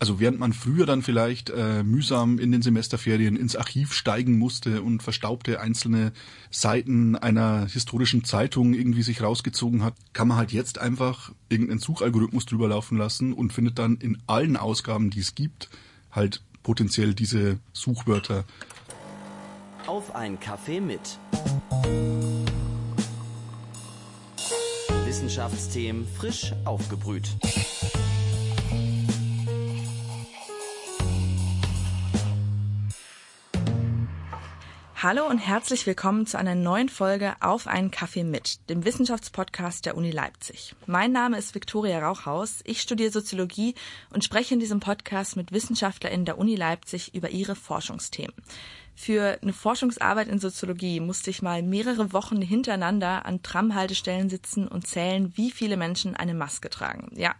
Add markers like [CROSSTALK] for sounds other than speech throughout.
Also während man früher dann vielleicht äh, mühsam in den Semesterferien ins Archiv steigen musste und verstaubte einzelne Seiten einer historischen Zeitung irgendwie sich rausgezogen hat, kann man halt jetzt einfach irgendeinen Suchalgorithmus drüber laufen lassen und findet dann in allen Ausgaben, die es gibt, halt potenziell diese Suchwörter. Auf ein Kaffee mit. Wissenschaftsthemen frisch aufgebrüht. Hallo und herzlich willkommen zu einer neuen Folge Auf einen Kaffee mit, dem Wissenschaftspodcast der Uni Leipzig. Mein Name ist Viktoria Rauchhaus. Ich studiere Soziologie und spreche in diesem Podcast mit WissenschaftlerInnen der Uni Leipzig über ihre Forschungsthemen. Für eine Forschungsarbeit in Soziologie musste ich mal mehrere Wochen hintereinander an Tramhaltestellen sitzen und zählen, wie viele Menschen eine Maske tragen. Ja,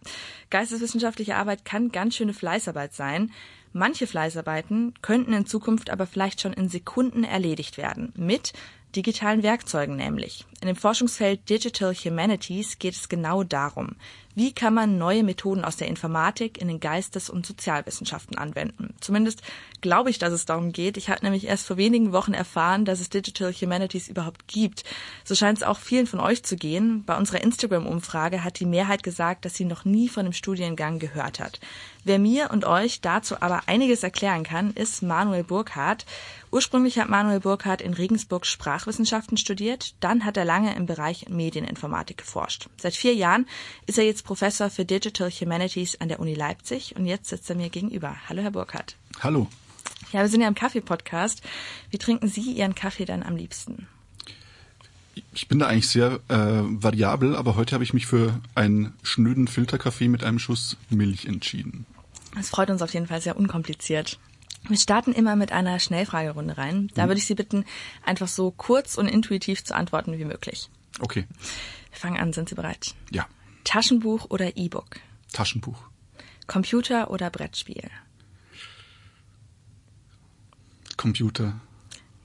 geisteswissenschaftliche Arbeit kann ganz schöne Fleißarbeit sein. Manche Fleißarbeiten könnten in Zukunft aber vielleicht schon in Sekunden erledigt werden. Mit digitalen Werkzeugen nämlich. In dem Forschungsfeld Digital Humanities geht es genau darum. Wie kann man neue Methoden aus der Informatik in den Geistes- und Sozialwissenschaften anwenden? Zumindest glaube ich, dass es darum geht. Ich habe nämlich erst vor wenigen Wochen erfahren, dass es Digital Humanities überhaupt gibt. So scheint es auch vielen von euch zu gehen. Bei unserer Instagram-Umfrage hat die Mehrheit gesagt, dass sie noch nie von dem Studiengang gehört hat. Wer mir und euch dazu aber einiges erklären kann, ist Manuel Burkhardt. Ursprünglich hat Manuel Burkhardt in Regensburg Sprachwissenschaften studiert, dann hat er lange im Bereich Medieninformatik geforscht. Seit vier Jahren ist er jetzt Professor für Digital Humanities an der Uni Leipzig und jetzt sitzt er mir gegenüber. Hallo, Herr Burkhardt. Hallo. Ja, wir sind ja im Kaffee-Podcast. Wie trinken Sie Ihren Kaffee dann am liebsten? Ich bin da eigentlich sehr äh, variabel, aber heute habe ich mich für einen schnöden Filterkaffee mit einem Schuss Milch entschieden. Das freut uns auf jeden Fall sehr unkompliziert. Wir starten immer mit einer Schnellfragerunde rein. Da mhm. würde ich Sie bitten, einfach so kurz und intuitiv zu antworten wie möglich. Okay. Wir fangen an. Sind Sie bereit? Ja. Taschenbuch oder E-Book? Taschenbuch. Computer oder Brettspiel? Computer.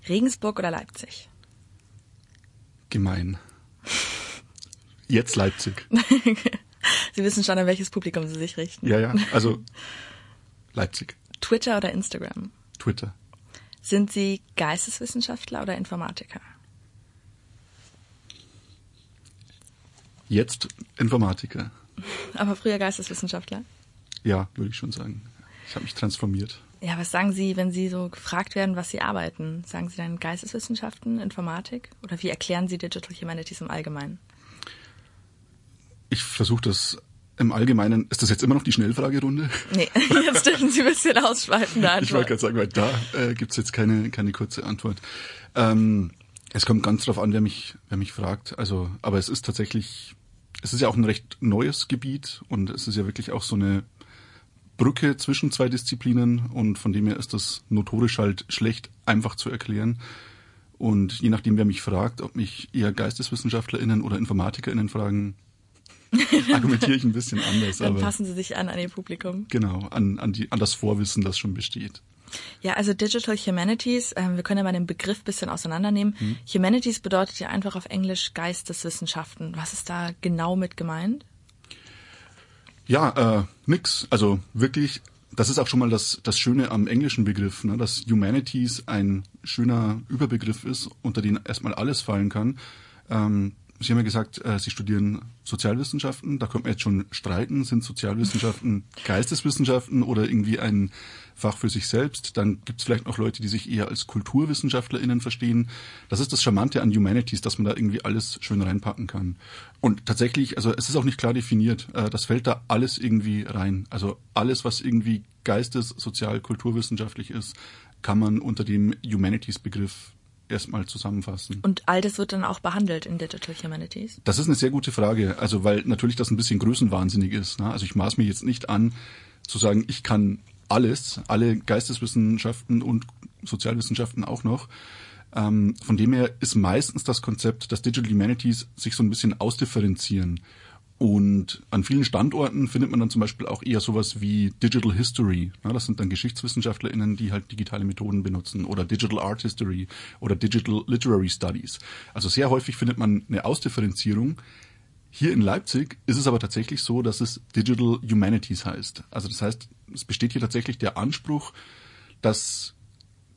Regensburg oder Leipzig? Gemein. Jetzt Leipzig. [LAUGHS] Sie wissen schon, an welches Publikum Sie sich richten. Ja, ja, also Leipzig. Twitter oder Instagram? Twitter. Sind Sie Geisteswissenschaftler oder Informatiker? Jetzt Informatiker. [LAUGHS] Aber früher Geisteswissenschaftler? Ja, würde ich schon sagen. Ich habe mich transformiert. Ja, was sagen Sie, wenn Sie so gefragt werden, was Sie arbeiten? Sagen Sie dann Geisteswissenschaften, Informatik? Oder wie erklären Sie Digital Humanities im Allgemeinen? Ich versuche das im Allgemeinen. Ist das jetzt immer noch die Schnellfragerunde? Nee, [LAUGHS] jetzt dürfen Sie ein bisschen ausschweifen. [LAUGHS] Ich wollte gerade sagen, weil da äh, gibt's jetzt keine, keine kurze Antwort. Ähm, es kommt ganz drauf an, wer mich, wer mich fragt. Also, aber es ist tatsächlich, es ist ja auch ein recht neues Gebiet und es ist ja wirklich auch so eine Brücke zwischen zwei Disziplinen und von dem her ist das notorisch halt schlecht einfach zu erklären. Und je nachdem, wer mich fragt, ob mich eher GeisteswissenschaftlerInnen oder InformatikerInnen fragen, [LAUGHS] argumentiere ich ein bisschen anders. Dann passen Sie sich an an Ihr Publikum. Genau, an, an, die, an das Vorwissen, das schon besteht. Ja, also Digital Humanities, äh, wir können ja mal den Begriff bisschen auseinandernehmen. Hm. Humanities bedeutet ja einfach auf Englisch Geisteswissenschaften. Was ist da genau mit gemeint? Ja, äh, nix. Also wirklich, das ist auch schon mal das, das Schöne am englischen Begriff, ne, dass Humanities ein schöner Überbegriff ist, unter den erstmal alles fallen kann. Ähm, Sie haben ja gesagt, äh, Sie studieren Sozialwissenschaften. Da könnte man jetzt schon streiten. Sind Sozialwissenschaften [LAUGHS] Geisteswissenschaften oder irgendwie ein Fach für sich selbst? Dann gibt es vielleicht noch Leute, die sich eher als KulturwissenschaftlerInnen verstehen. Das ist das Charmante an Humanities, dass man da irgendwie alles schön reinpacken kann. Und tatsächlich, also es ist auch nicht klar definiert. Äh, das fällt da alles irgendwie rein. Also alles, was irgendwie geistes-, sozial-, kulturwissenschaftlich ist, kann man unter dem Humanities-Begriff erstmal zusammenfassen. Und all das wird dann auch behandelt in Digital Humanities? Das ist eine sehr gute Frage. Also weil natürlich das ein bisschen größenwahnsinnig ist. Ne? Also ich maß mir jetzt nicht an, zu sagen, ich kann alles, alle Geisteswissenschaften und Sozialwissenschaften auch noch. Ähm, von dem her ist meistens das Konzept, dass Digital Humanities sich so ein bisschen ausdifferenzieren und an vielen Standorten findet man dann zum Beispiel auch eher sowas wie Digital History. das sind dann GeschichtswissenschaftlerInnen, die halt digitale Methoden benutzen oder Digital Art History oder Digital Literary Studies. Also sehr häufig findet man eine Ausdifferenzierung. Hier in Leipzig ist es aber tatsächlich so, dass es Digital Humanities heißt. Also das heißt, es besteht hier tatsächlich der Anspruch, dass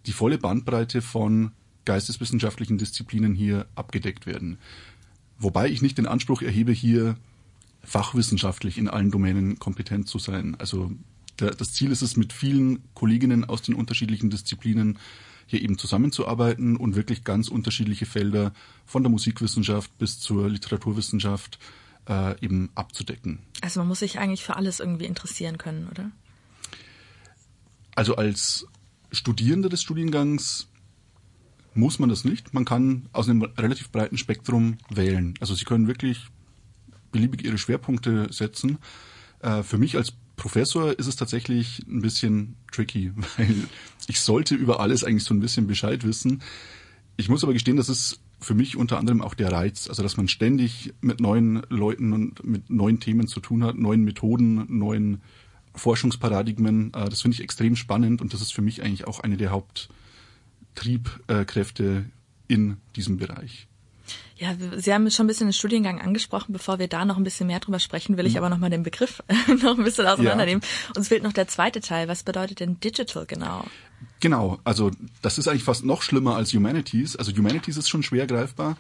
die volle Bandbreite von geisteswissenschaftlichen Disziplinen hier abgedeckt werden. Wobei ich nicht den Anspruch erhebe, hier fachwissenschaftlich in allen Domänen kompetent zu sein. Also der, das Ziel ist es, mit vielen Kolleginnen aus den unterschiedlichen Disziplinen hier eben zusammenzuarbeiten und wirklich ganz unterschiedliche Felder von der Musikwissenschaft bis zur Literaturwissenschaft äh, eben abzudecken. Also man muss sich eigentlich für alles irgendwie interessieren können, oder? Also als Studierender des Studiengangs muss man das nicht. Man kann aus einem relativ breiten Spektrum wählen. Also Sie können wirklich beliebig Ihre Schwerpunkte setzen. Äh, für mich als Professor ist es tatsächlich ein bisschen tricky, [LAUGHS] weil ich sollte über alles eigentlich so ein bisschen Bescheid wissen. Ich muss aber gestehen, das ist für mich unter anderem auch der Reiz, also dass man ständig mit neuen Leuten und mit neuen Themen zu tun hat, neuen Methoden, neuen Forschungsparadigmen. Äh, das finde ich extrem spannend und das ist für mich eigentlich auch eine der Haupttriebkräfte in diesem Bereich. Ja, Sie haben schon ein bisschen den Studiengang angesprochen. Bevor wir da noch ein bisschen mehr drüber sprechen, will ich mhm. aber noch mal den Begriff [LAUGHS] noch ein bisschen auseinandernehmen. Ja. Uns fehlt noch der zweite Teil. Was bedeutet denn Digital genau? Genau, also das ist eigentlich fast noch schlimmer als Humanities. Also Humanities ist schon schwer greifbar,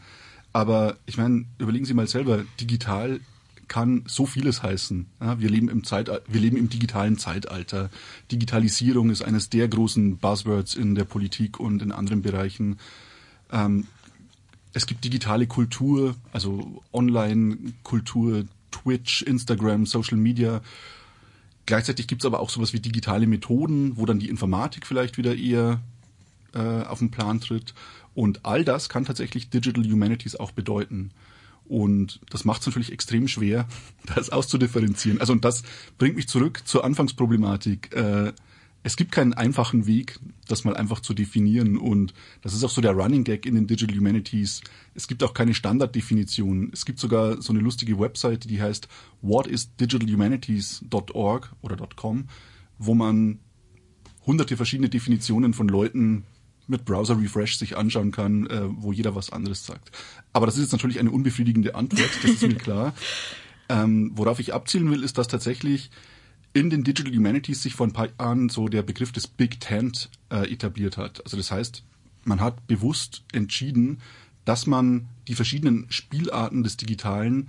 aber ich meine, überlegen Sie mal selber, digital kann so vieles heißen. Ja, wir leben im wir leben im digitalen Zeitalter. Digitalisierung ist eines der großen Buzzwords in der Politik und in anderen Bereichen. Ähm, es gibt digitale Kultur, also Online-Kultur, Twitch, Instagram, Social Media. Gleichzeitig gibt es aber auch sowas wie digitale Methoden, wo dann die Informatik vielleicht wieder eher äh, auf den Plan tritt. Und all das kann tatsächlich Digital Humanities auch bedeuten. Und das macht es natürlich extrem schwer, [LAUGHS] das auszudifferenzieren. Also und das bringt mich zurück zur Anfangsproblematik. Äh, es gibt keinen einfachen Weg, das mal einfach zu definieren. Und das ist auch so der Running Gag in den Digital Humanities. Es gibt auch keine Standarddefinition. Es gibt sogar so eine lustige Webseite, die heißt whatisdigitalhumanities.org oder .com, wo man hunderte verschiedene Definitionen von Leuten mit Browser Refresh sich anschauen kann, äh, wo jeder was anderes sagt. Aber das ist jetzt natürlich eine unbefriedigende Antwort, das ist mir [LAUGHS] klar. Ähm, worauf ich abzielen will, ist, dass tatsächlich in den Digital Humanities sich vor ein paar Jahren so der Begriff des Big Tent äh, etabliert hat. Also das heißt, man hat bewusst entschieden, dass man die verschiedenen Spielarten des Digitalen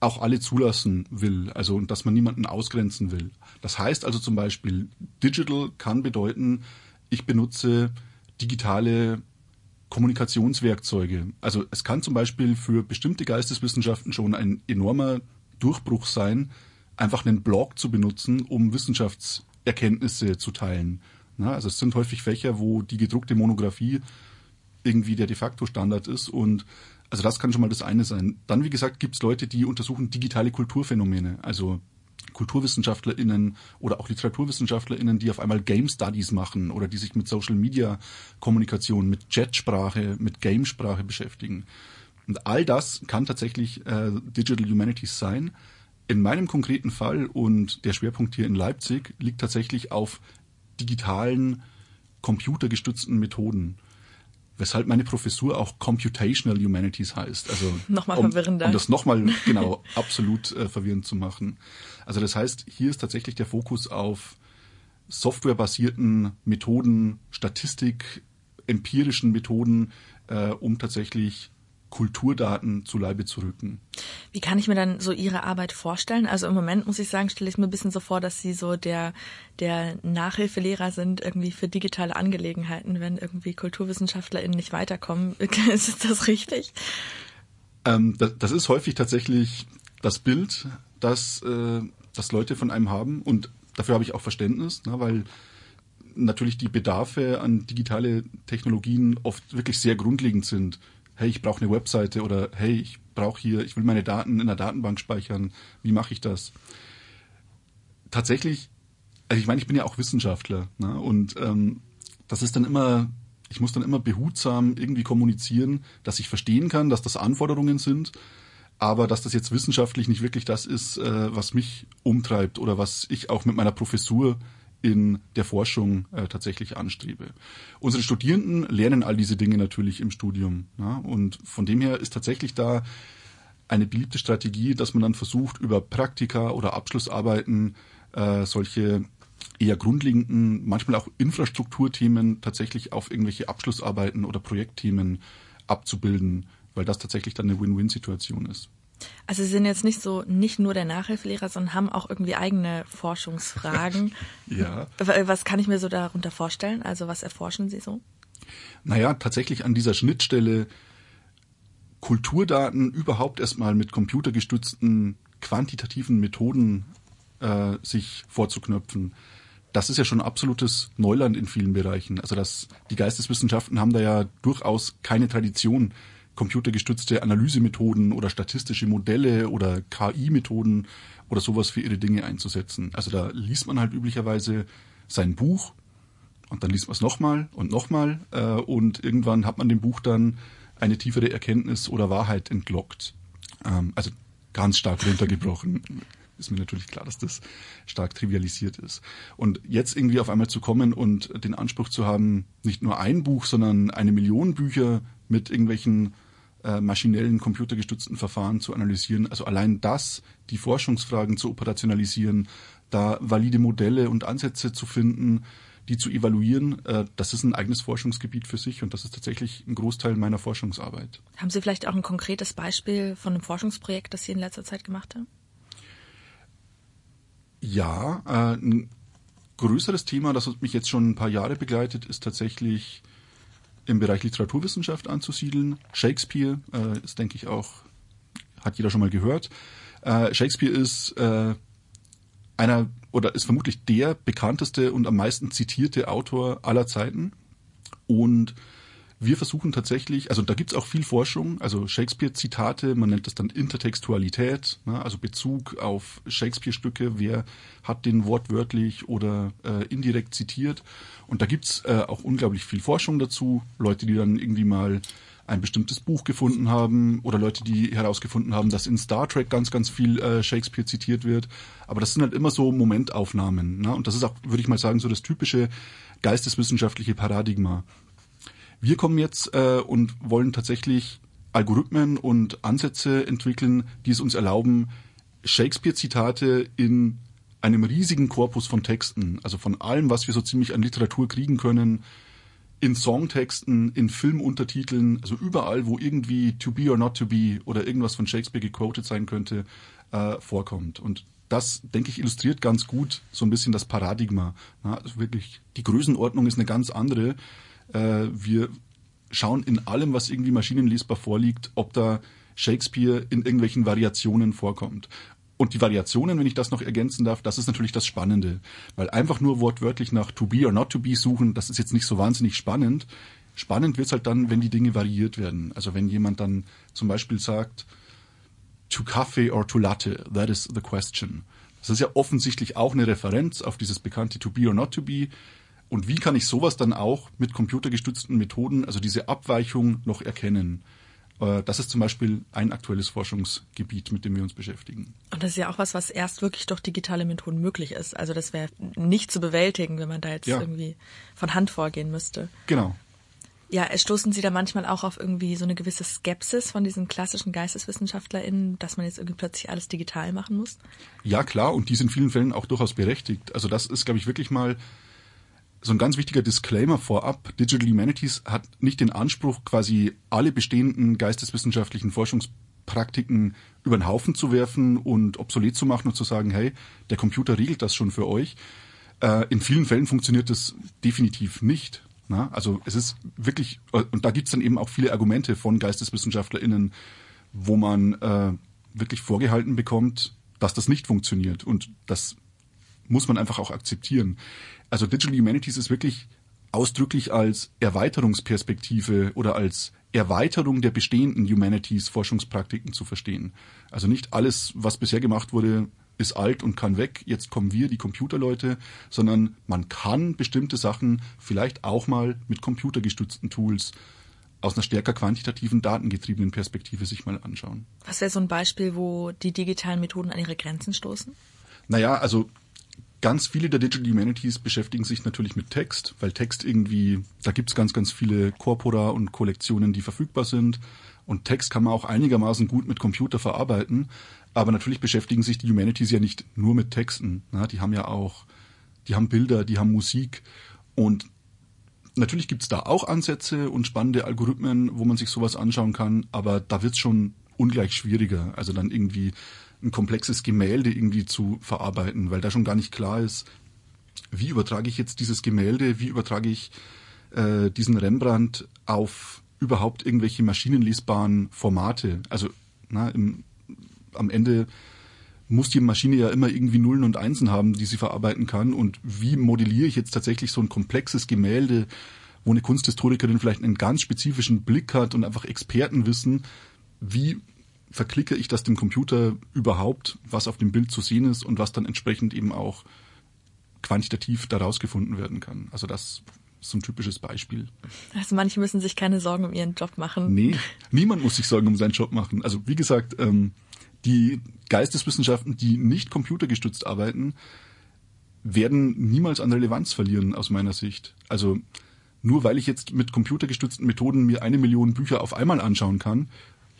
auch alle zulassen will, also und dass man niemanden ausgrenzen will. Das heißt also zum Beispiel, Digital kann bedeuten, ich benutze digitale Kommunikationswerkzeuge. Also es kann zum Beispiel für bestimmte Geisteswissenschaften schon ein enormer Durchbruch sein, einfach einen Blog zu benutzen, um Wissenschaftserkenntnisse zu teilen. Na, also es sind häufig Fächer, wo die gedruckte Monographie irgendwie der de facto Standard ist und also das kann schon mal das eine sein. Dann, wie gesagt, gibt es Leute, die untersuchen digitale Kulturphänomene, also KulturwissenschaftlerInnen oder auch LiteraturwissenschaftlerInnen, die auf einmal Game Studies machen oder die sich mit Social Media Kommunikation, mit Chatsprache, mit Gamesprache beschäftigen. Und all das kann tatsächlich äh, Digital Humanities sein. In meinem konkreten Fall und der Schwerpunkt hier in Leipzig liegt tatsächlich auf digitalen, computergestützten Methoden. Weshalb meine Professur auch Computational Humanities heißt. Also nochmal um, verwirrender. Um das nochmal genau absolut äh, verwirrend zu machen. Also das heißt, hier ist tatsächlich der Fokus auf softwarebasierten Methoden, Statistik, empirischen Methoden, äh, um tatsächlich Kulturdaten zu Leibe zu rücken. Wie kann ich mir dann so Ihre Arbeit vorstellen? Also im Moment muss ich sagen, stelle ich mir ein bisschen so vor, dass Sie so der, der Nachhilfelehrer sind irgendwie für digitale Angelegenheiten, wenn irgendwie KulturwissenschaftlerInnen nicht weiterkommen. [LAUGHS] ist das richtig? Ähm, das, das, ist häufig tatsächlich das Bild, das, äh, das Leute von einem haben und dafür habe ich auch Verständnis, ne, weil natürlich die Bedarfe an digitale Technologien oft wirklich sehr grundlegend sind hey, ich brauche eine Webseite oder hey, ich brauche hier, ich will meine Daten in der Datenbank speichern. Wie mache ich das? Tatsächlich, also ich meine, ich bin ja auch Wissenschaftler ne? und ähm, das ist dann immer, ich muss dann immer behutsam irgendwie kommunizieren, dass ich verstehen kann, dass das Anforderungen sind, aber dass das jetzt wissenschaftlich nicht wirklich das ist, äh, was mich umtreibt oder was ich auch mit meiner Professur in der Forschung äh, tatsächlich anstrebe. Unsere Studierenden lernen all diese Dinge natürlich im Studium. Ja, und von dem her ist tatsächlich da eine beliebte Strategie, dass man dann versucht, über Praktika oder Abschlussarbeiten äh, solche eher grundlegenden, manchmal auch Infrastrukturthemen tatsächlich auf irgendwelche Abschlussarbeiten oder Projektthemen abzubilden, weil das tatsächlich dann eine Win-Win-Situation ist. Also Sie sind jetzt nicht so nicht nur der Nachhilfelehrer, sondern haben auch irgendwie eigene Forschungsfragen. [LAUGHS] ja. Was kann ich mir so darunter vorstellen? Also was erforschen Sie so? Naja, tatsächlich an dieser Schnittstelle Kulturdaten überhaupt erstmal mit computergestützten quantitativen Methoden äh, sich vorzuknöpfen. Das ist ja schon absolutes Neuland in vielen Bereichen. Also das, die Geisteswissenschaften haben da ja durchaus keine Tradition, computergestützte Analysemethoden oder statistische Modelle oder KI-Methoden oder sowas für ihre Dinge einzusetzen. Also da liest man halt üblicherweise sein Buch und dann liest man es nochmal und nochmal äh, und irgendwann hat man dem Buch dann eine tiefere Erkenntnis oder Wahrheit entlockt. Ähm, also ganz stark runtergebrochen. Ist mir natürlich klar, dass das stark trivialisiert ist. Und jetzt irgendwie auf einmal zu kommen und den Anspruch zu haben, nicht nur ein Buch, sondern eine Million Bücher mit irgendwelchen äh, maschinellen, computergestützten Verfahren zu analysieren. Also allein das, die Forschungsfragen zu operationalisieren, da valide Modelle und Ansätze zu finden, die zu evaluieren, äh, das ist ein eigenes Forschungsgebiet für sich und das ist tatsächlich ein Großteil meiner Forschungsarbeit. Haben Sie vielleicht auch ein konkretes Beispiel von einem Forschungsprojekt, das Sie in letzter Zeit gemacht haben? Ja, äh, ein größeres Thema, das mich jetzt schon ein paar Jahre begleitet, ist tatsächlich im Bereich Literaturwissenschaft anzusiedeln. Shakespeare äh, ist, denke ich, auch, hat jeder schon mal gehört. Äh, Shakespeare ist äh, einer oder ist vermutlich der bekannteste und am meisten zitierte Autor aller Zeiten. Und wir versuchen tatsächlich, also da gibt's auch viel Forschung, also Shakespeare-Zitate, man nennt das dann Intertextualität, ne, also Bezug auf Shakespeare-Stücke, wer hat den wortwörtlich oder äh, indirekt zitiert. Und da gibt's äh, auch unglaublich viel Forschung dazu, Leute, die dann irgendwie mal ein bestimmtes Buch gefunden haben oder Leute, die herausgefunden haben, dass in Star Trek ganz, ganz viel äh, Shakespeare zitiert wird. Aber das sind halt immer so Momentaufnahmen. Ne? Und das ist auch, würde ich mal sagen, so das typische geisteswissenschaftliche Paradigma. Wir kommen jetzt äh, und wollen tatsächlich Algorithmen und Ansätze entwickeln, die es uns erlauben, Shakespeare-Zitate in einem riesigen Korpus von Texten, also von allem, was wir so ziemlich an Literatur kriegen können, in Songtexten, in Filmuntertiteln, also überall, wo irgendwie to be or not to be oder irgendwas von Shakespeare gequotet sein könnte, äh, vorkommt. Und das, denke ich, illustriert ganz gut so ein bisschen das Paradigma. Na, also wirklich, die Größenordnung ist eine ganz andere. Äh, wir schauen in allem, was irgendwie maschinenlesbar vorliegt, ob da Shakespeare in irgendwelchen Variationen vorkommt. Und die Variationen, wenn ich das noch ergänzen darf, das ist natürlich das Spannende. Weil einfach nur wortwörtlich nach to be or not to be suchen, das ist jetzt nicht so wahnsinnig spannend. Spannend wird's halt dann, wenn die Dinge variiert werden. Also wenn jemand dann zum Beispiel sagt, to Kaffee or to Latte, that is the question. Das ist ja offensichtlich auch eine Referenz auf dieses bekannte to be or not to be. Und wie kann ich sowas dann auch mit computergestützten Methoden, also diese Abweichung noch erkennen? Äh, das ist zum Beispiel ein aktuelles Forschungsgebiet, mit dem wir uns beschäftigen. Und das ist ja auch was, was erst wirklich durch digitale Methoden möglich ist. Also das wäre nicht zu bewältigen, wenn man da jetzt ja. irgendwie von Hand vorgehen müsste. Genau. Ja, stoßen Sie da manchmal auch auf irgendwie so eine gewisse Skepsis von diesen klassischen GeisteswissenschaftlerInnen, dass man jetzt irgendwie plötzlich alles digital machen muss? Ja, klar, und die sind in vielen Fällen auch durchaus berechtigt. Also das ist, glaube ich, wirklich mal so ein ganz wichtiger Disclaimer vorab. Digital Humanities hat nicht den Anspruch, quasi alle bestehenden geisteswissenschaftlichen Forschungspraktiken über den Haufen zu werfen und obsolet zu machen und zu sagen, hey, der Computer regelt das schon für euch. Äh, in vielen Fällen funktioniert das definitiv nicht. Also es ist wirklich, und da gibt's dann eben auch viele Argumente von GeisteswissenschaftlerInnen, wo man äh, wirklich vorgehalten bekommt, dass das nicht funktioniert. Und das muss man einfach auch akzeptieren. Also Digital Humanities ist wirklich ausdrücklich als Erweiterungsperspektive oder als Erweiterung der bestehenden Humanities Forschungspraktiken zu verstehen. Also nicht alles, was bisher gemacht wurde, ist alt und kann weg, jetzt kommen wir, die Computerleute, sondern man kann bestimmte Sachen vielleicht auch mal mit computergestützten Tools aus einer stärker quantitativen, datengetriebenen Perspektive sich mal anschauen. Was wäre so ein Beispiel, wo die digitalen Methoden an ihre Grenzen stoßen? Naja, also Ganz viele der Digital Humanities beschäftigen sich natürlich mit Text, weil Text irgendwie, da gibt's ganz, ganz viele Corpora und Kollektionen, die verfügbar sind. Und Text kann man auch einigermaßen gut mit Computer verarbeiten. Aber natürlich beschäftigen sich die Humanities ja nicht nur mit Texten. Na, die haben ja auch, die haben Bilder, die haben Musik. Und natürlich gibt's da auch Ansätze und spannende Algorithmen, wo man sich sowas anschauen kann. Aber da wird's schon ungleich schwieriger. Also dann irgendwie ein komplexes Gemälde irgendwie zu verarbeiten, weil da schon gar nicht klar ist, wie übertrage ich jetzt dieses Gemälde, wie übertrage ich äh, diesen Rembrandt auf überhaupt irgendwelche maschinenlesbaren Formate. Also na, im, am Ende muss die Maschine ja immer irgendwie Nullen und Einsen haben, die sie verarbeiten kann. Und wie modelliere ich jetzt tatsächlich so ein komplexes Gemälde, wo eine Kunsthistorikerin vielleicht einen ganz spezifischen Blick hat und einfach Expertenwissen, wie verklicke ich das dem Computer überhaupt, was auf dem Bild zu sehen ist und was dann entsprechend eben auch quantitativ daraus gefunden werden kann. Also das ist so ein typisches Beispiel. Also manche müssen sich keine Sorgen um ihren Job machen. Nee, niemand muss sich Sorgen um seinen Job machen. Also wie gesagt, ähm, die Geisteswissenschaften, die nicht computergestützt arbeiten, werden niemals an Relevanz verlieren aus meiner Sicht. Also nur weil ich jetzt mit computergestützten Methoden mir eine Million Bücher auf einmal anschauen kann,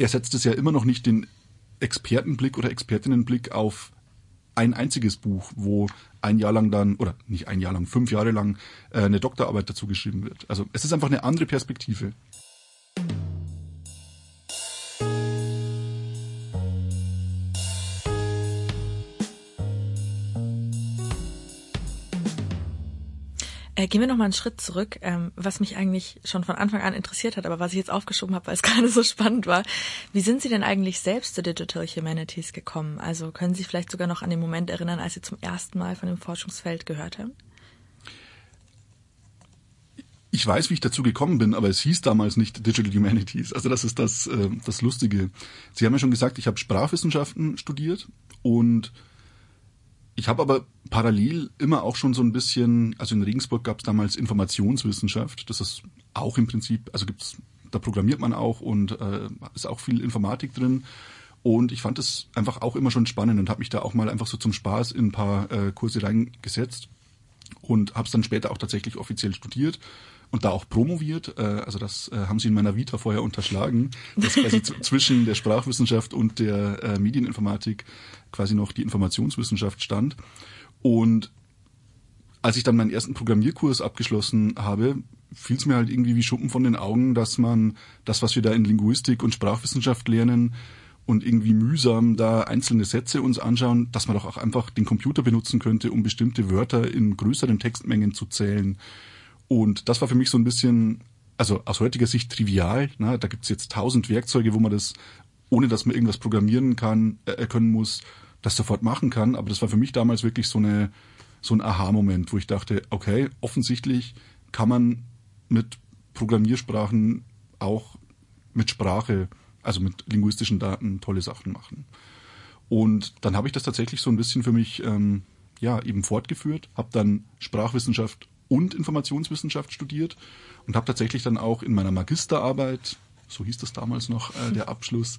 ersetzt es ja immer noch nicht den Expertenblick oder Expertinnenblick auf ein einziges Buch, wo ein Jahr lang dann, oder nicht ein Jahr lang, fünf Jahre lang äh, eine Doktorarbeit dazu geschrieben wird. Also es ist einfach eine andere Perspektive. Äh, gehen wir noch einen Schritt zurück, ähm, was mich eigentlich schon von Anfang an interessiert hat, aber was ich jetzt aufgeschoben habe, weil es [LAUGHS] gerade so spannend war. Wie sind Sie denn eigentlich selbst zu Digital Humanities gekommen? Also können Sie sich vielleicht sogar noch an den Moment erinnern, als Sie zum ersten Mal von dem Forschungsfeld gehört haben? Ich weiß, wie ich dazu gekommen bin, aber es hieß damals nicht Digital Humanities. Also das ist das, äh, das Lustige. Sie haben ja schon gesagt, ich habe Sprachwissenschaften studiert und ich habe aber parallel immer auch schon so ein bisschen, also in Regensburg gab es damals Informationswissenschaft. Das ist auch im Prinzip, also gibt's, da programmiert man auch und äh, ist auch viel Informatik drin. Und ich fand es einfach auch immer schon spannend und habe mich da auch mal einfach so zum Spaß in ein paar äh, Kurse reingesetzt und habe es dann später auch tatsächlich offiziell studiert und da auch promoviert. Äh, also das äh, haben sie in meiner Vita vorher unterschlagen, dass quasi [LAUGHS] zwischen der Sprachwissenschaft und der äh, Medieninformatik quasi noch die Informationswissenschaft stand. Und als ich dann meinen ersten Programmierkurs abgeschlossen habe, fiel es mir halt irgendwie wie Schuppen von den Augen, dass man das, was wir da in Linguistik und Sprachwissenschaft lernen und irgendwie mühsam da einzelne Sätze uns anschauen, dass man doch auch einfach den Computer benutzen könnte, um bestimmte Wörter in größeren Textmengen zu zählen. Und das war für mich so ein bisschen, also aus heutiger Sicht trivial. Ne? Da gibt's jetzt tausend Werkzeuge, wo man das, ohne dass man irgendwas programmieren kann, äh, können muss, das sofort machen kann. Aber das war für mich damals wirklich so eine so ein Aha-Moment, wo ich dachte, okay, offensichtlich kann man mit Programmiersprachen auch mit Sprache, also mit linguistischen Daten tolle Sachen machen. Und dann habe ich das tatsächlich so ein bisschen für mich ähm, ja eben fortgeführt, habe dann Sprachwissenschaft und Informationswissenschaft studiert und habe tatsächlich dann auch in meiner Magisterarbeit, so hieß das damals noch, äh, der Abschluss,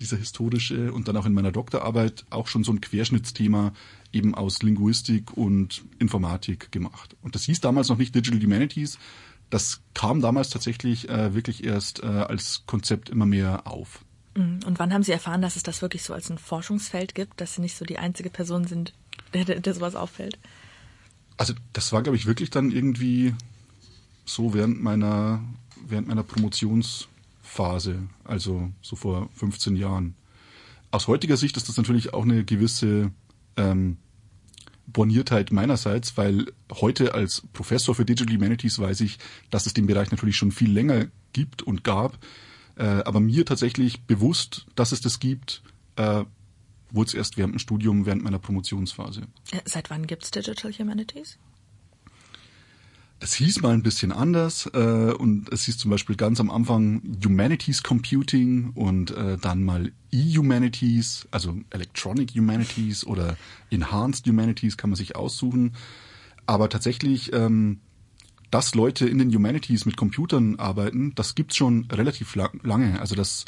dieser historische und dann auch in meiner Doktorarbeit auch schon so ein Querschnittsthema eben aus Linguistik und Informatik gemacht. Und das hieß damals noch nicht Digital Humanities. Das kam damals tatsächlich äh, wirklich erst äh, als Konzept immer mehr auf. Mhm. Und wann haben Sie erfahren, dass es das wirklich so als ein Forschungsfeld gibt, dass Sie nicht so die einzige Person sind, der, der sowas auffällt? Also das war, glaube ich, wirklich dann irgendwie so während meiner, während meiner Promotionsphase, also so vor 15 Jahren. Aus heutiger Sicht ist das natürlich auch eine gewisse ähm, Borniertheit meinerseits, weil heute als Professor für Digital Humanities weiß ich, dass es den Bereich natürlich schon viel länger gibt und gab. Äh, aber mir tatsächlich bewusst, dass es das gibt, äh, wurde es erst während dem Studium, während meiner Promotionsphase. Äh, seit wann gibt's Digital Humanities? Es hieß mal ein bisschen anders äh, und es hieß zum Beispiel ganz am Anfang Humanities Computing und äh, dann mal E-Humanities, also Electronic Humanities oder Enhanced Humanities kann man sich aussuchen. Aber tatsächlich, ähm, dass Leute in den Humanities mit Computern arbeiten, das gibt's schon relativ lang, lange. Also das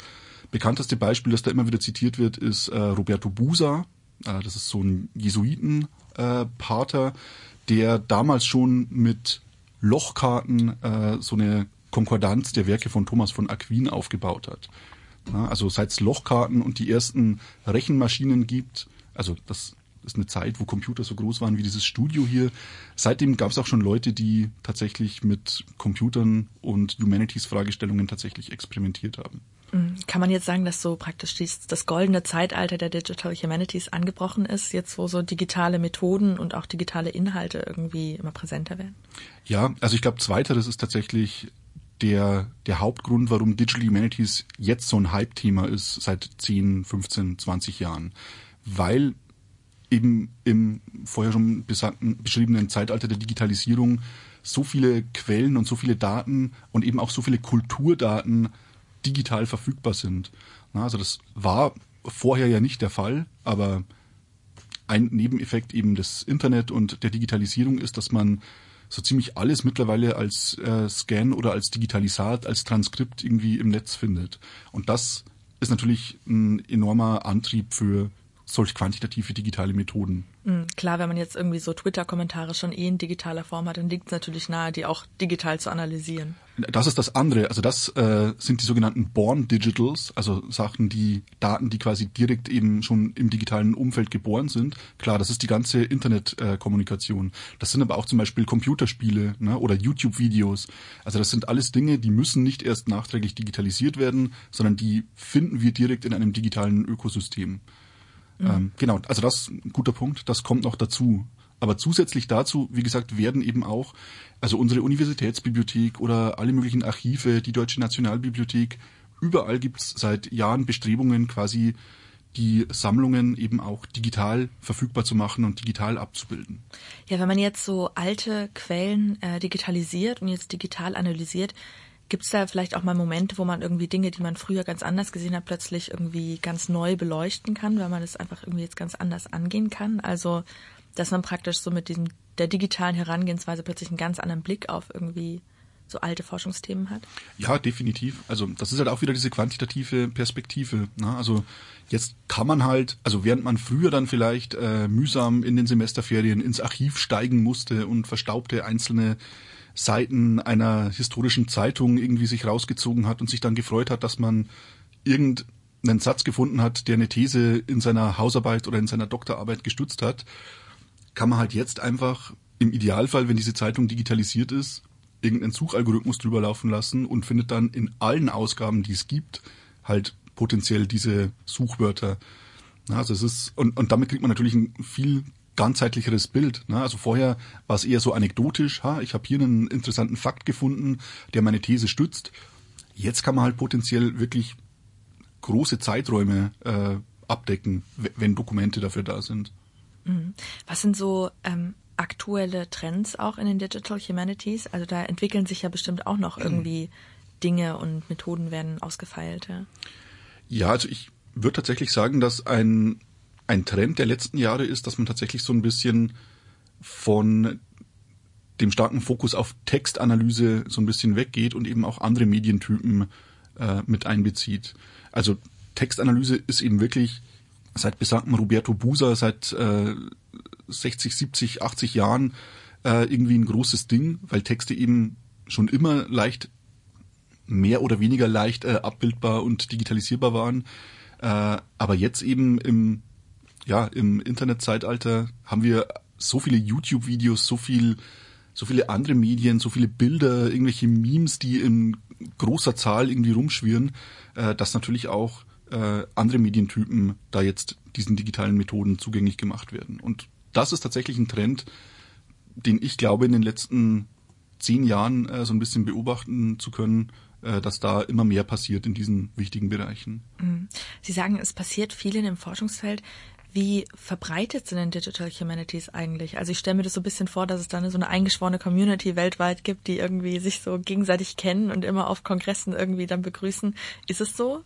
bekannteste Beispiel, das da immer wieder zitiert wird, ist äh, Roberto Busa. Äh, das ist so ein Jesuitenpater, der damals schon mit Lochkarten äh, so eine Konkordanz der Werke von Thomas von Aquin aufgebaut hat. Also seit es Lochkarten und die ersten Rechenmaschinen gibt, also das ist eine Zeit, wo Computer so groß waren wie dieses Studio hier. Seitdem gab es auch schon Leute, die tatsächlich mit Computern und Humanities-Fragestellungen tatsächlich experimentiert haben. Kann man jetzt sagen, dass so praktisch das goldene Zeitalter der Digital Humanities angebrochen ist, jetzt wo so digitale Methoden und auch digitale Inhalte irgendwie immer präsenter werden? Ja, also ich glaube, zweiteres ist tatsächlich der, der Hauptgrund, warum Digital Humanities jetzt so ein Hype-Thema ist seit 10, 15, 20 Jahren. Weil eben im vorher schon besagten, beschriebenen Zeitalter der Digitalisierung so viele Quellen und so viele Daten und eben auch so viele Kulturdaten digital verfügbar sind. Also das war vorher ja nicht der Fall, aber ein Nebeneffekt eben des Internet und der Digitalisierung ist, dass man so ziemlich alles mittlerweile als äh, Scan oder als Digitalisat, als Transkript irgendwie im Netz findet. Und das ist natürlich ein enormer Antrieb für solch quantitative digitale Methoden. Mhm, klar, wenn man jetzt irgendwie so Twitter-Kommentare schon eh in digitaler Form hat, dann liegt es natürlich nahe, die auch digital zu analysieren. Das ist das andere. Also das äh, sind die sogenannten Born Digitals, also Sachen, die Daten, die quasi direkt eben schon im digitalen Umfeld geboren sind. Klar, das ist die ganze Internetkommunikation. Äh, das sind aber auch zum Beispiel Computerspiele ne, oder YouTube-Videos. Also das sind alles Dinge, die müssen nicht erst nachträglich digitalisiert werden, sondern die finden wir direkt in einem digitalen Ökosystem. Mhm. Ähm, genau, also das ist ein guter Punkt, das kommt noch dazu. Aber zusätzlich dazu, wie gesagt, werden eben auch, also unsere Universitätsbibliothek oder alle möglichen Archive, die Deutsche Nationalbibliothek, überall gibt es seit Jahren Bestrebungen, quasi die Sammlungen eben auch digital verfügbar zu machen und digital abzubilden. Ja, wenn man jetzt so alte Quellen äh, digitalisiert und jetzt digital analysiert, Gibt es da vielleicht auch mal Momente, wo man irgendwie Dinge, die man früher ganz anders gesehen hat, plötzlich irgendwie ganz neu beleuchten kann, weil man es einfach irgendwie jetzt ganz anders angehen kann? Also, dass man praktisch so mit diesem der digitalen Herangehensweise plötzlich einen ganz anderen Blick auf irgendwie so alte Forschungsthemen hat? Ja, definitiv. Also das ist halt auch wieder diese quantitative Perspektive. Ne? Also jetzt kann man halt, also während man früher dann vielleicht äh, mühsam in den Semesterferien ins Archiv steigen musste und verstaubte einzelne Seiten einer historischen Zeitung irgendwie sich rausgezogen hat und sich dann gefreut hat, dass man irgendeinen Satz gefunden hat, der eine These in seiner Hausarbeit oder in seiner Doktorarbeit gestützt hat, kann man halt jetzt einfach im Idealfall, wenn diese Zeitung digitalisiert ist, irgendeinen Suchalgorithmus drüber laufen lassen und findet dann in allen Ausgaben, die es gibt, halt potenziell diese Suchwörter. Also es ist, und, und damit kriegt man natürlich ein viel ganzheitlicheres Bild. Ne? Also vorher war es eher so anekdotisch, ha, ich habe hier einen interessanten Fakt gefunden, der meine These stützt. Jetzt kann man halt potenziell wirklich große Zeiträume äh, abdecken, wenn Dokumente dafür da sind. Mhm. Was sind so ähm, aktuelle Trends auch in den Digital Humanities? Also da entwickeln sich ja bestimmt auch noch irgendwie Dinge und Methoden werden ausgefeilt. Ja, ja also ich würde tatsächlich sagen, dass ein ein Trend der letzten Jahre ist, dass man tatsächlich so ein bisschen von dem starken Fokus auf Textanalyse so ein bisschen weggeht und eben auch andere Medientypen äh, mit einbezieht. Also Textanalyse ist eben wirklich seit besagten Roberto Busa, seit äh, 60, 70, 80 Jahren äh, irgendwie ein großes Ding, weil Texte eben schon immer leicht mehr oder weniger leicht äh, abbildbar und digitalisierbar waren. Äh, aber jetzt eben im ja, im Internetzeitalter haben wir so viele YouTube-Videos, so viel, so viele andere Medien, so viele Bilder, irgendwelche Memes, die in großer Zahl irgendwie rumschwirren, äh, dass natürlich auch äh, andere Medientypen da jetzt diesen digitalen Methoden zugänglich gemacht werden. Und das ist tatsächlich ein Trend, den ich glaube in den letzten zehn Jahren äh, so ein bisschen beobachten zu können, äh, dass da immer mehr passiert in diesen wichtigen Bereichen. Mhm. Sie sagen, es passiert viel in dem Forschungsfeld. Wie verbreitet sind denn Digital Humanities eigentlich? Also ich stelle mir das so ein bisschen vor, dass es dann so eine eingeschworene Community weltweit gibt, die irgendwie sich so gegenseitig kennen und immer auf Kongressen irgendwie dann begrüßen. Ist es so?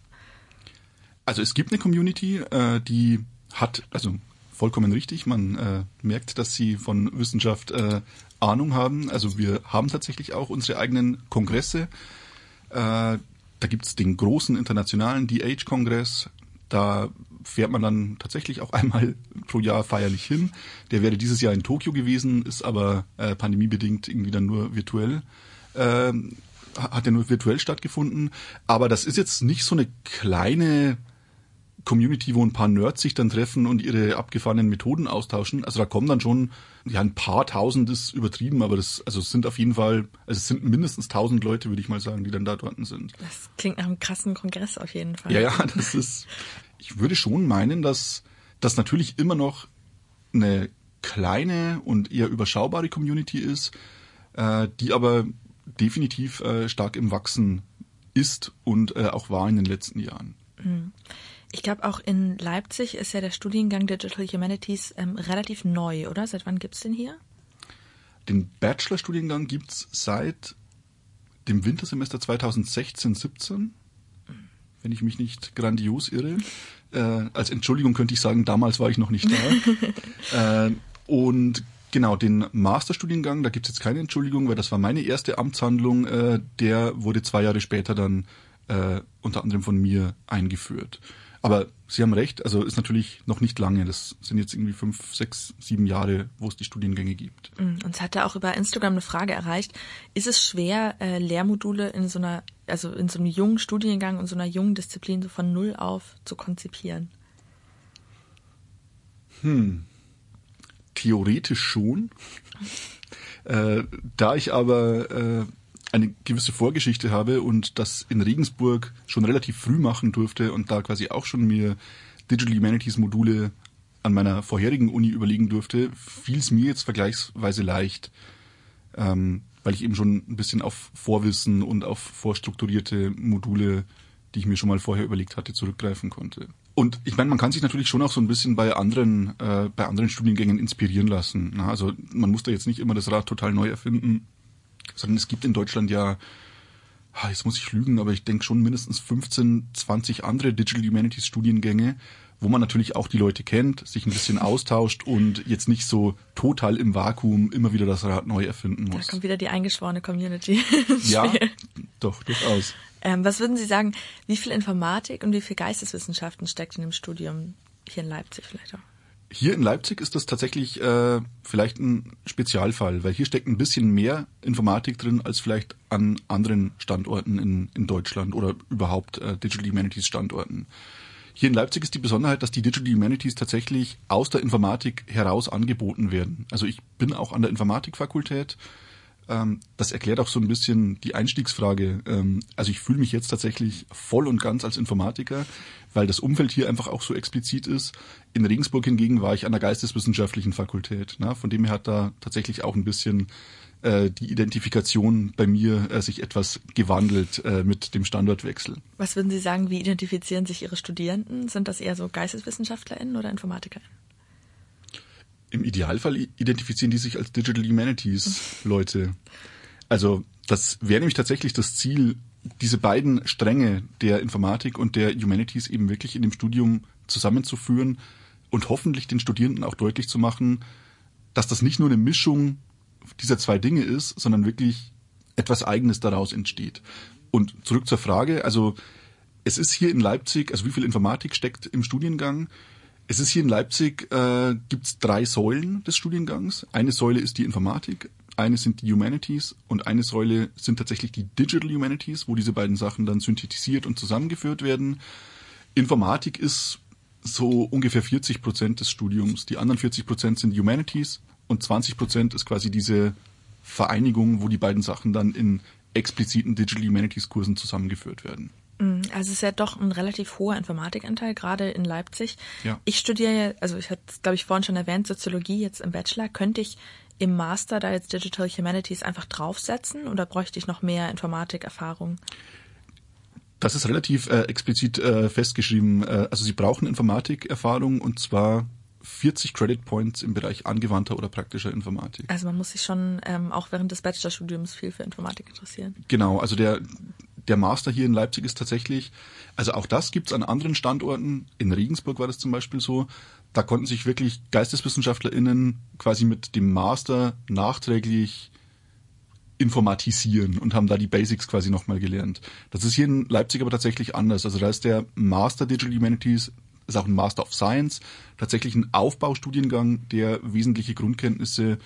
Also es gibt eine Community, äh, die hat, also vollkommen richtig, man äh, merkt, dass sie von Wissenschaft äh, Ahnung haben. Also wir haben tatsächlich auch unsere eigenen Kongresse. Äh, da gibt's den großen internationalen DH-Kongress. Da fährt man dann tatsächlich auch [LAUGHS] einmal pro Jahr feierlich hin. Der wäre dieses Jahr in Tokio gewesen, ist aber äh, pandemiebedingt irgendwie dann nur virtuell. Äh, hat ja nur virtuell stattgefunden. Aber das ist jetzt nicht so eine kleine Community, wo ein paar Nerds sich dann treffen und ihre abgefahrenen Methoden austauschen. Also da kommen dann schon, ja, ein paar tausend ist übertrieben, aber das, also es sind auf jeden Fall, also es sind mindestens tausend Leute, würde ich mal sagen, die dann da dort sind. Das klingt nach einem krassen Kongress auf jeden Fall. Ja, ja, [LAUGHS] das ist, ich würde schon meinen, dass das natürlich immer noch eine kleine und eher überschaubare Community ist, äh, die aber definitiv äh, stark im Wachsen ist und äh, auch war in den letzten Jahren. Mhm. Ich glaube, auch in Leipzig ist ja der Studiengang Digital Humanities ähm, relativ neu, oder? Seit wann gibt's den hier? Den Bachelorstudiengang gibt's seit dem Wintersemester 2016-17, wenn ich mich nicht grandios irre. Äh, als Entschuldigung könnte ich sagen, damals war ich noch nicht da. [LAUGHS] äh, und genau, den Masterstudiengang, da gibt's jetzt keine Entschuldigung, weil das war meine erste Amtshandlung. Äh, der wurde zwei Jahre später dann äh, unter anderem von mir eingeführt. Aber Sie haben recht, also ist natürlich noch nicht lange. Das sind jetzt irgendwie fünf, sechs, sieben Jahre, wo es die Studiengänge gibt. Mm, uns hat da auch über Instagram eine Frage erreicht. Ist es schwer, äh, Lehrmodule in so einer, also in so einem jungen Studiengang und so einer jungen Disziplin so von null auf zu konzipieren? Hm. Theoretisch schon. [LAUGHS] äh, da ich aber äh, eine gewisse Vorgeschichte habe und das in Regensburg schon relativ früh machen durfte und da quasi auch schon mir Digital Humanities Module an meiner vorherigen Uni überlegen durfte, fiel es mir jetzt vergleichsweise leicht, ähm, weil ich eben schon ein bisschen auf Vorwissen und auf vorstrukturierte Module, die ich mir schon mal vorher überlegt hatte, zurückgreifen konnte. Und ich meine, man kann sich natürlich schon auch so ein bisschen bei anderen, äh, bei anderen Studiengängen inspirieren lassen. Na, also man muss da jetzt nicht immer das Rad total neu erfinden sondern es gibt in Deutschland ja, jetzt muss ich lügen, aber ich denke schon mindestens 15, 20 andere Digital Humanities Studiengänge, wo man natürlich auch die Leute kennt, sich ein bisschen austauscht und jetzt nicht so total im Vakuum immer wieder das Rad neu erfinden muss. Da kommt wieder die eingeschworene Community. [LAUGHS] ja, doch, durchaus. Ähm, was würden Sie sagen, wie viel Informatik und wie viel Geisteswissenschaften steckt in dem Studium hier in Leipzig vielleicht auch? Hier in Leipzig ist das tatsächlich äh, vielleicht ein Spezialfall, weil hier steckt ein bisschen mehr Informatik drin als vielleicht an anderen Standorten in, in Deutschland oder überhaupt äh, Digital Humanities Standorten. Hier in Leipzig ist die Besonderheit, dass die Digital Humanities tatsächlich aus der Informatik heraus angeboten werden. Also ich bin auch an der Informatikfakultät ähm, das erklärt auch so ein bisschen die Einstiegsfrage. Ähm, also ich fühle mich jetzt tatsächlich voll und ganz als Informatiker, weil das Umfeld hier einfach auch so explizit ist. In Regensburg hingegen war ich an der Geisteswissenschaftlichen Fakultät. Na? Von dem her hat da tatsächlich auch ein bisschen äh, die Identifikation bei mir äh, sich etwas gewandelt äh, mit dem Standortwechsel. Was würden Sie sagen, wie identifizieren sich Ihre Studierenden? Sind das eher so GeisteswissenschaftlerInnen oder InformatikerInnen? Im Idealfall identifizieren die sich als Digital Humanities Leute. Also das wäre nämlich tatsächlich das Ziel, diese beiden Stränge der Informatik und der Humanities eben wirklich in dem Studium zusammenzuführen und hoffentlich den Studierenden auch deutlich zu machen, dass das nicht nur eine Mischung dieser zwei Dinge ist, sondern wirklich etwas Eigenes daraus entsteht. Und zurück zur Frage, also es ist hier in Leipzig, also wie viel Informatik steckt im Studiengang? Es ist hier in Leipzig, äh, gibt es drei Säulen des Studiengangs. Eine Säule ist die Informatik, eine sind die Humanities und eine Säule sind tatsächlich die Digital Humanities, wo diese beiden Sachen dann synthetisiert und zusammengeführt werden. Informatik ist so ungefähr 40 Prozent des Studiums. Die anderen 40 Prozent sind Humanities und 20 Prozent ist quasi diese Vereinigung, wo die beiden Sachen dann in expliziten Digital Humanities Kursen zusammengeführt werden. Mm, also es ist ja doch ein relativ hoher Informatikanteil, gerade in Leipzig. Ja. Ich studiere, also ich hatte es, glaube ich, vorhin schon erwähnt, Soziologie jetzt im Bachelor. Könnte ich im Master da jetzt Digital Humanities einfach draufsetzen oder bräuchte ich noch mehr Informatikerfahrung? Das ist relativ äh, explizit äh, festgeschrieben. Äh, also Sie brauchen Informatikerfahrung und zwar 40 Credit Points im Bereich angewandter oder praktischer Informatik. Also man muss sich schon ähm, auch während des Bachelorstudiums viel für Informatik interessieren. Genau, also der der Master hier in Leipzig ist tatsächlich, also auch das gibt's an anderen Standorten. In Regensburg war das zum Beispiel so. Da konnten sich wirklich GeisteswissenschaftlerInnen quasi mit dem Master nachträglich informatisieren und haben da die Basics quasi nochmal gelernt. Das ist hier in Leipzig aber tatsächlich anders. Also da ist der Master Digital Humanities ist auch ein Master of Science, tatsächlich ein Aufbaustudiengang, der wesentliche Grundkenntnisse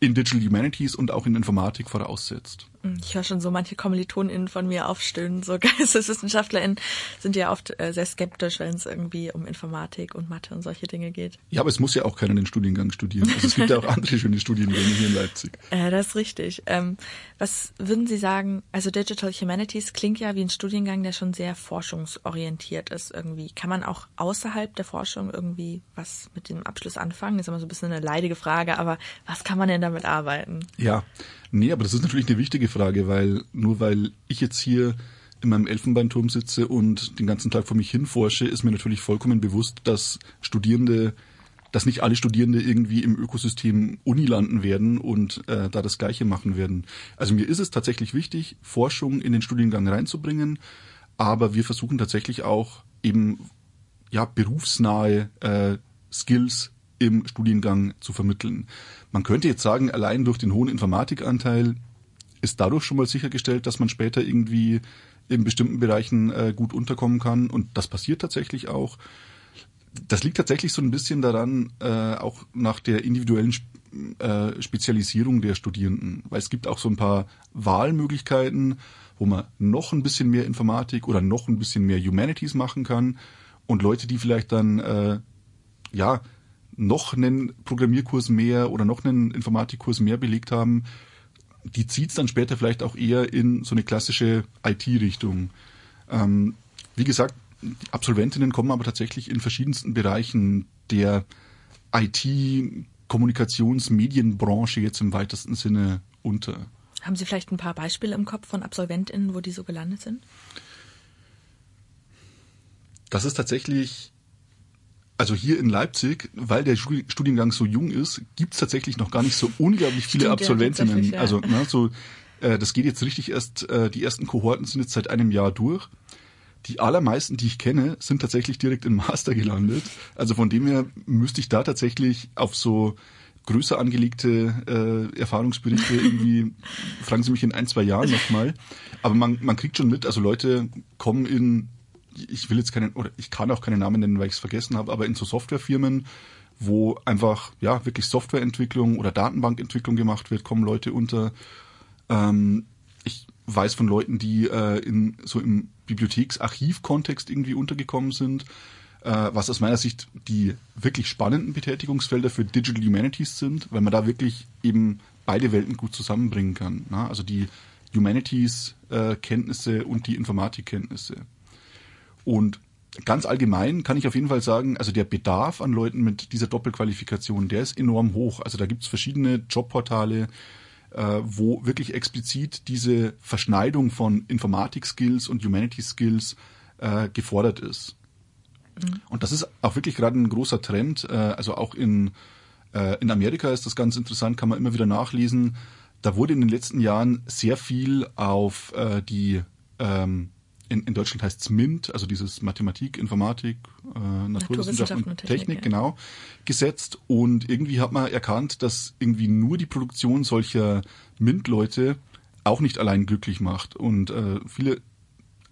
in Digital Humanities und auch in Informatik voraussetzt. Hm, ich höre schon so manche KommilitonInnen von mir aufstöhnen. So [LAUGHS] GeisteswissenschaftlerInnen sind ja oft äh, sehr skeptisch, wenn es irgendwie um Informatik und Mathe und solche Dinge geht. Ja, aber es muss ja auch keiner den Studiengang studieren. Also es gibt ja auch [LAUGHS] andere schöne Studiengänge hier in Leipzig. Äh, das ist richtig. Ähm, was würden Sie sagen, also Digital Humanities klingt ja wie ein Studiengang, der schon sehr forschungsorientiert ist irgendwie. Kann man auch außerhalb der Forschung irgendwie was mit dem Abschluss anfangen? Das ist immer so ein bisschen eine leidige Frage, aber was kann man denn damit arbeiten? Ja, Nee, aber das ist natürlich eine wichtige Frage, weil nur weil ich jetzt hier in meinem Elfenbeinturm sitze und den ganzen Tag vor mich hinforsche, ist mir natürlich vollkommen bewusst, dass Studierende, dass nicht alle Studierende irgendwie im Ökosystem Uni landen werden und äh, da das Gleiche machen werden. Also mir ist es tatsächlich wichtig, Forschung in den Studiengang reinzubringen, aber wir versuchen tatsächlich auch eben ja berufsnahe äh, Skills im Studiengang zu vermitteln. Man könnte jetzt sagen, allein durch den hohen Informatikanteil ist dadurch schon mal sichergestellt, dass man später irgendwie in bestimmten Bereichen äh, gut unterkommen kann. Und das passiert tatsächlich auch. Das liegt tatsächlich so ein bisschen daran, äh, auch nach der individuellen äh, Spezialisierung der Studierenden. Weil es gibt auch so ein paar Wahlmöglichkeiten, wo man noch ein bisschen mehr Informatik oder noch ein bisschen mehr Humanities machen kann. Und Leute, die vielleicht dann äh, ja noch einen Programmierkurs mehr oder noch einen Informatikkurs mehr belegt haben, die zieht's dann später vielleicht auch eher in so eine klassische IT-Richtung. Ähm, wie gesagt, Absolventinnen kommen aber tatsächlich in verschiedensten Bereichen der IT, Kommunikations-, Medienbranche jetzt im weitesten Sinne unter. Haben Sie vielleicht ein paar Beispiele im Kopf von AbsolventInnen, wo die so gelandet sind? Das ist tatsächlich also hier in Leipzig, weil der Studiengang so jung ist, gibt's tatsächlich noch gar nicht so unglaublich viele Stimmt, Absolventinnen. Ja, ja. Also ne, so, äh, das geht jetzt richtig erst, äh, die ersten Kohorten sind jetzt seit einem Jahr durch. Die allermeisten, die ich kenne, sind tatsächlich direkt im [LAUGHS] Master gelandet. Also von dem her müsste ich da tatsächlich auf so größer angelegte äh, Erfahrungsberichte [LAUGHS] irgendwie, fragen Sie mich in ein, zwei Jahren nochmal. Aber man, man kriegt schon mit, also Leute kommen in ich will jetzt keinen, oder ich kann auch keine Namen nennen, weil ich es vergessen habe, aber in so Softwarefirmen, wo einfach ja wirklich Softwareentwicklung oder Datenbankentwicklung gemacht wird, kommen Leute unter. Ähm, ich weiß von Leuten, die äh, in so im Bibliotheksarchiv-Kontext irgendwie untergekommen sind, äh, was aus meiner Sicht die wirklich spannenden Betätigungsfelder für Digital Humanities sind, weil man da wirklich eben beide Welten gut zusammenbringen kann. Ne? Also die Humanities-Kenntnisse äh, und die Informatikkenntnisse. Und ganz allgemein kann ich auf jeden Fall sagen, also der Bedarf an Leuten mit dieser Doppelqualifikation, der ist enorm hoch. Also da gibt's verschiedene Jobportale, äh, wo wirklich explizit diese Verschneidung von Informatik-Skills und Humanities-Skills äh, gefordert ist. Mhm. Und das ist auch wirklich gerade ein großer Trend. Äh, also auch in, äh, in Amerika ist das ganz interessant, kann man immer wieder nachlesen. Da wurde in den letzten Jahren sehr viel auf äh, die ähm, in, in Deutschland heißt es MINT, also dieses Mathematik, Informatik, äh, Naturwissenschaften und Technik, Technik ja. genau, gesetzt. Und irgendwie hat man erkannt, dass irgendwie nur die Produktion solcher MINT-Leute auch nicht allein glücklich macht. Und äh, viele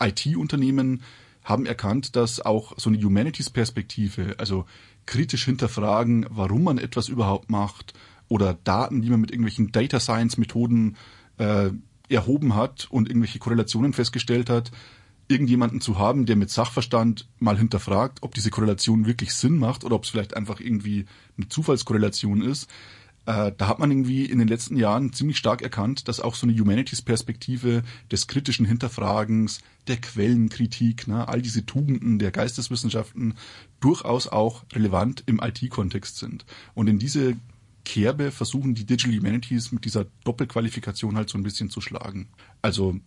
IT-Unternehmen haben erkannt, dass auch so eine Humanities-Perspektive, also kritisch hinterfragen, warum man etwas überhaupt macht, oder Daten, die man mit irgendwelchen Data Science-Methoden äh, erhoben hat und irgendwelche Korrelationen festgestellt hat, irgendjemanden zu haben, der mit Sachverstand mal hinterfragt, ob diese Korrelation wirklich Sinn macht oder ob es vielleicht einfach irgendwie eine Zufallskorrelation ist. Äh, da hat man irgendwie in den letzten Jahren ziemlich stark erkannt, dass auch so eine Humanities-Perspektive des kritischen Hinterfragens, der Quellenkritik, ne, all diese Tugenden der Geisteswissenschaften durchaus auch relevant im IT-Kontext sind. Und in diese Kerbe versuchen die Digital Humanities mit dieser Doppelqualifikation halt so ein bisschen zu schlagen. Also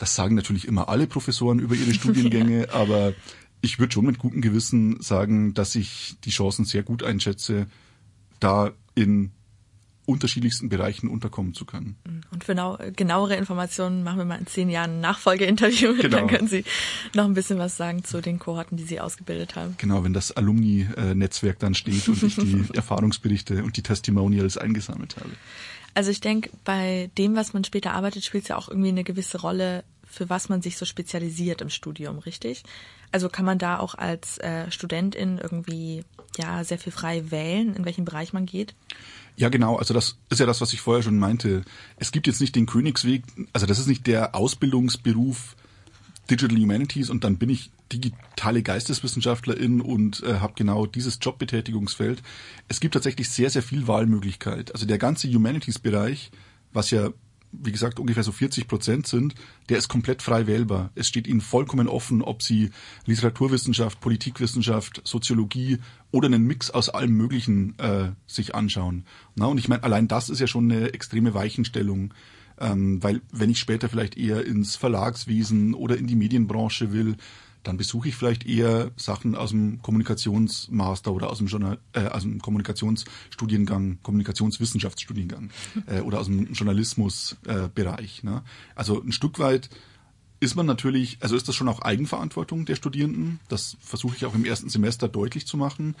das sagen natürlich immer alle Professoren über ihre Studiengänge, [LAUGHS] ja. aber ich würde schon mit gutem Gewissen sagen, dass ich die Chancen sehr gut einschätze, da in unterschiedlichsten Bereichen unterkommen zu können. Und für genau, genauere Informationen machen wir mal in zehn Jahren ein Nachfolgeinterview. [LAUGHS] Genau. Dann können Sie noch ein bisschen was sagen zu den Kohorten, die Sie ausgebildet haben. Genau, wenn das Alumni-Netzwerk dann steht und ich die [LAUGHS] Erfahrungsberichte und die Testimonials eingesammelt habe. Also ich denke, bei dem, was man später arbeitet, spielt es ja auch irgendwie eine gewisse Rolle, für was man sich so spezialisiert im Studium, richtig? Also kann man da auch als äh, Studentin irgendwie ja sehr viel frei wählen, in welchem Bereich man geht? Ja, genau. Also das ist ja das, was ich vorher schon meinte. Es gibt jetzt nicht den Königsweg. Also das ist nicht der Ausbildungsberuf Digital Humanities und dann bin ich digitale Geisteswissenschaftlerin und äh, habe genau dieses Jobbetätigungsfeld. Es gibt tatsächlich sehr, sehr viel Wahlmöglichkeit. Also der ganze Humanities-Bereich, was ja wie gesagt, ungefähr so 40 Prozent sind, der ist komplett frei wählbar. Es steht ihnen vollkommen offen, ob sie Literaturwissenschaft, Politikwissenschaft, Soziologie oder einen Mix aus allem Möglichen äh, sich anschauen. Na, und ich meine, allein das ist ja schon eine extreme Weichenstellung. Ähm, weil wenn ich später vielleicht eher ins Verlagswesen oder in die Medienbranche will, dann besuche ich vielleicht eher Sachen aus dem Kommunikationsmaster oder aus dem, Journal, äh, aus dem Kommunikationsstudiengang, Kommunikationswissenschaftsstudiengang [LAUGHS] äh, oder aus dem Journalismusbereich. Äh, ne? Also ein Stück weit ist man natürlich, also ist das schon auch Eigenverantwortung der Studierenden. Das versuche ich auch im ersten Semester deutlich zu machen,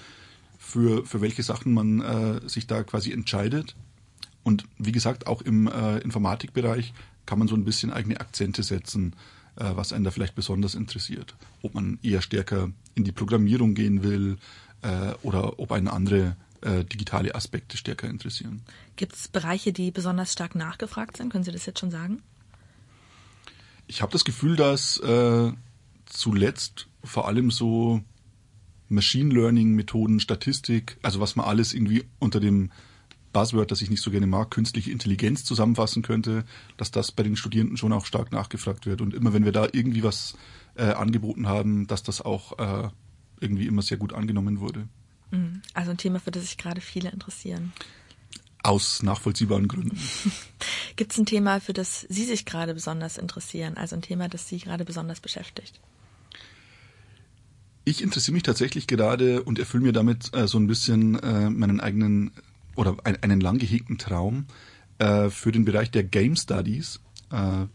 für, für welche Sachen man äh, sich da quasi entscheidet. Und wie gesagt, auch im äh, Informatikbereich kann man so ein bisschen eigene Akzente setzen. Äh, was einen da vielleicht besonders interessiert. Ob man eher stärker in die Programmierung gehen will äh, oder ob einen andere äh, digitale Aspekte stärker interessieren. Gibt es Bereiche, die besonders stark nachgefragt sind? Können Sie das jetzt schon sagen? Ich habe das Gefühl, dass äh, zuletzt vor allem so Machine Learning Methoden, Statistik, also was man alles irgendwie unter dem Buzzword, das ich nicht so gerne mag, künstliche Intelligenz zusammenfassen könnte, dass das bei den Studierenden schon auch stark nachgefragt wird. Und immer wenn wir da irgendwie was äh, angeboten haben, dass das auch äh, irgendwie immer sehr gut angenommen wurde. Mhm. Also ein Thema, für das sich gerade viele interessieren. Aus nachvollziehbaren Gründen. [LAUGHS] Gibt es ein Thema, für das Sie sich gerade besonders interessieren? Also ein Thema, das Sie gerade besonders beschäftigt? Ich interessiere mich tatsächlich gerade und erfülle mir damit äh, so ein bisschen äh, meinen eigenen oder ein, einen lang gehegten Traum äh, für den Bereich der Game Studies. Äh,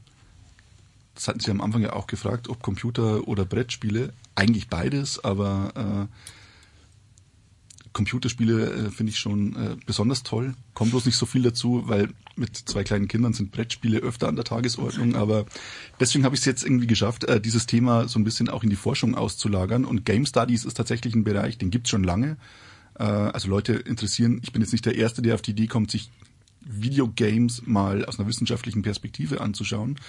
das hatten Sie am Anfang ja auch gefragt, ob Computer oder Brettspiele. Eigentlich beides, aber äh, Computerspiele äh, finde ich schon äh, besonders toll. Kommt bloß nicht so viel dazu, weil mit zwei kleinen Kindern sind Brettspiele öfter an der Tagesordnung. Aber deswegen habe ich es jetzt irgendwie geschafft, äh, dieses Thema so ein bisschen auch in die Forschung auszulagern. Und Game Studies ist tatsächlich ein Bereich, den gibt's schon lange. Äh, also Leute interessieren, ich bin jetzt nicht der Erste, der auf die Idee kommt, sich Videogames mal aus einer wissenschaftlichen Perspektive anzuschauen.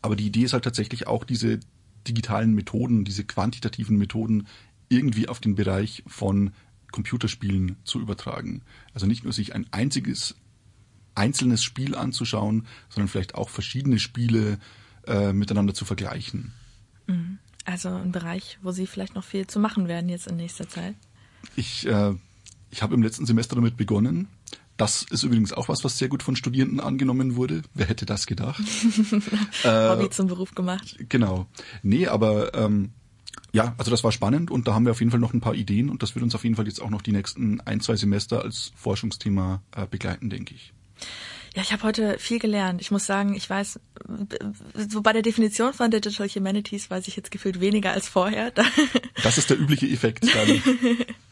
Aber die Idee ist halt tatsächlich auch diese digitalen Methoden, diese quantitativen Methoden irgendwie auf den Bereich von Computerspielen zu übertragen. Also nicht nur sich ein einziges einzelnes Spiel anzuschauen, sondern vielleicht auch verschiedene Spiele äh, miteinander zu vergleichen. Mhm. Also ein Bereich, wo Sie vielleicht noch viel zu machen werden jetzt in nächster Zeit. Ich, äh, ich habe im letzten Semester damit begonnen. Das ist übrigens auch was, was sehr gut von Studierenden angenommen wurde. Wer hätte das gedacht? [LAUGHS] Hobby äh, zum Beruf gemacht. Genau. Nee, aber ähm, ja, also das war spannend und da haben wir auf jeden Fall noch ein paar Ideen und das wird uns auf jeden Fall jetzt auch noch die nächsten ein, zwei Semester als Forschungsthema äh, begleiten, denke ich. Ja, ich habe heute viel gelernt. Ich muss sagen, ich weiß, so bei der Definition von Digital Humanities weiß ich jetzt gefühlt weniger als vorher. [LAUGHS] Das ist der übliche Effekt. [LAUGHS]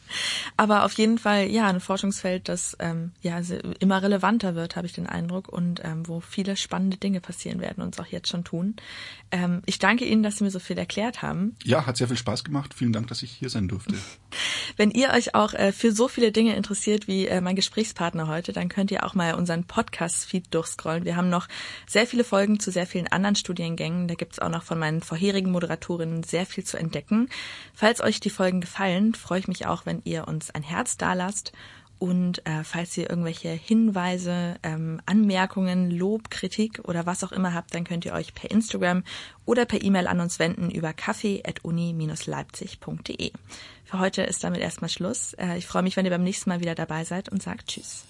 Aber auf jeden Fall, ja, ein Forschungsfeld, das ähm, ja immer relevanter wird, habe ich den Eindruck, und ähm, wo viele spannende Dinge passieren werden und es auch jetzt schon tun. Ähm, ich danke Ihnen, dass Sie mir so viel erklärt haben. Ja, hat sehr viel Spaß gemacht. Vielen Dank, dass ich hier sein durfte. [LAUGHS] Wenn ihr euch auch äh, für so viele Dinge interessiert wie äh, mein Gesprächspartner heute, dann könnt ihr auch mal unseren Podcast-Feed durchscrollen. Wir haben noch sehr viele Folgen zu sehr vielen anderen Studiengängen. Da gibt's auch noch von meinen vorherigen Moderatorinnen sehr viel zu entdecken. Falls euch die Folgen gefallen, freue ich mich auch, wenn ihr uns ein Herz dalasst. Und äh, falls ihr irgendwelche Hinweise, ähm, Anmerkungen, Lob, Kritik oder was auch immer habt, dann könnt ihr euch per Instagram oder per E-Mail an uns wenden über kaffee.uni-leipzig.de. Für heute ist damit erstmal Schluss. Äh, ich freue mich, wenn ihr beim nächsten Mal wieder dabei seid und sagt Tschüss.